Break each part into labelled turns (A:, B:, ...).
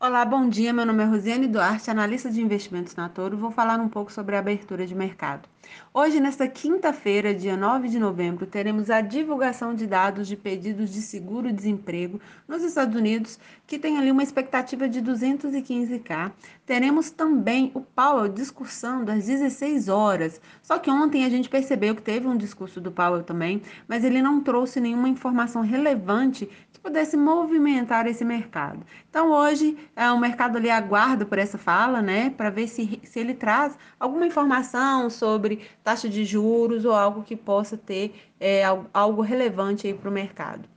A: Olá, bom dia. Meu nome é Rosiane Duarte, analista de investimentos na Toro. Vou falar um pouco sobre a abertura de mercado. Hoje, nesta quinta-feira, dia 9 de novembro, teremos a divulgação de dados de pedidos de seguro-desemprego nos Estados Unidos, que tem ali uma expectativa de 215k. Teremos também o Powell discursando às 16 horas. Só que ontem a gente percebeu que teve um discurso do Powell também, mas ele não trouxe nenhuma informação relevante que pudesse movimentar esse mercado. Então, hoje, é, o mercado ali aguarda por essa fala, né, para ver se, se ele traz alguma informação sobre taxa de juros ou algo que possa ter é, algo relevante para o mercado.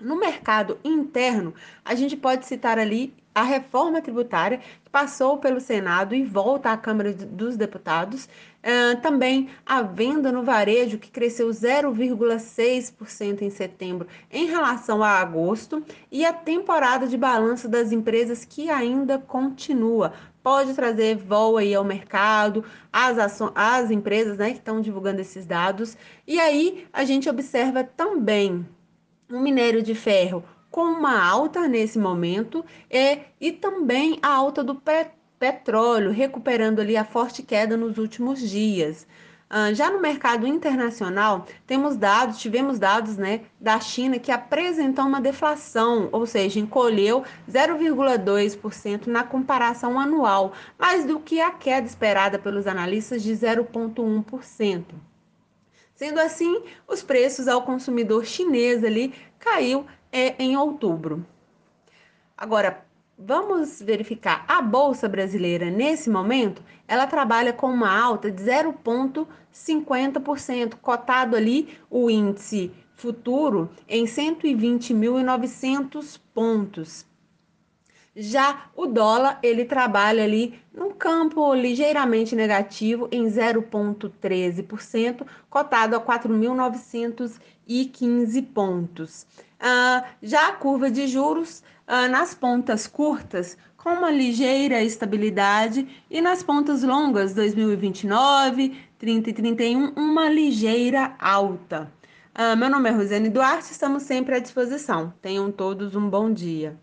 A: No mercado interno, a gente pode citar ali a reforma tributária que passou pelo Senado e volta à Câmara dos Deputados. Uh, também a venda no varejo, que cresceu 0,6% em setembro em relação a agosto, e a temporada de balanço das empresas que ainda continua. Pode trazer voo aí ao mercado, as, as empresas né, que estão divulgando esses dados. E aí a gente observa também o minério de ferro com uma alta nesse momento é, e também a alta do petróleo, recuperando ali a forte queda nos últimos dias. Uh, já no mercado internacional, temos dados, tivemos dados né, da China que apresentou uma deflação, ou seja, encolheu 0,2% na comparação anual, mais do que a queda esperada pelos analistas de 0,1%. Sendo assim, os preços ao consumidor chinês ali caiu é, em outubro. Agora, vamos verificar a bolsa brasileira nesse momento, ela trabalha com uma alta de 0,50%, cotado ali o índice futuro em 120.900 pontos. Já o dólar, ele trabalha ali num campo ligeiramente negativo em 0,13%, cotado a 4.915 pontos. Ah, já a curva de juros ah, nas pontas curtas com uma ligeira estabilidade e nas pontas longas 2029, 30 e 31 uma ligeira alta. Ah, meu nome é Rosane Duarte, estamos sempre à disposição. Tenham todos um bom dia.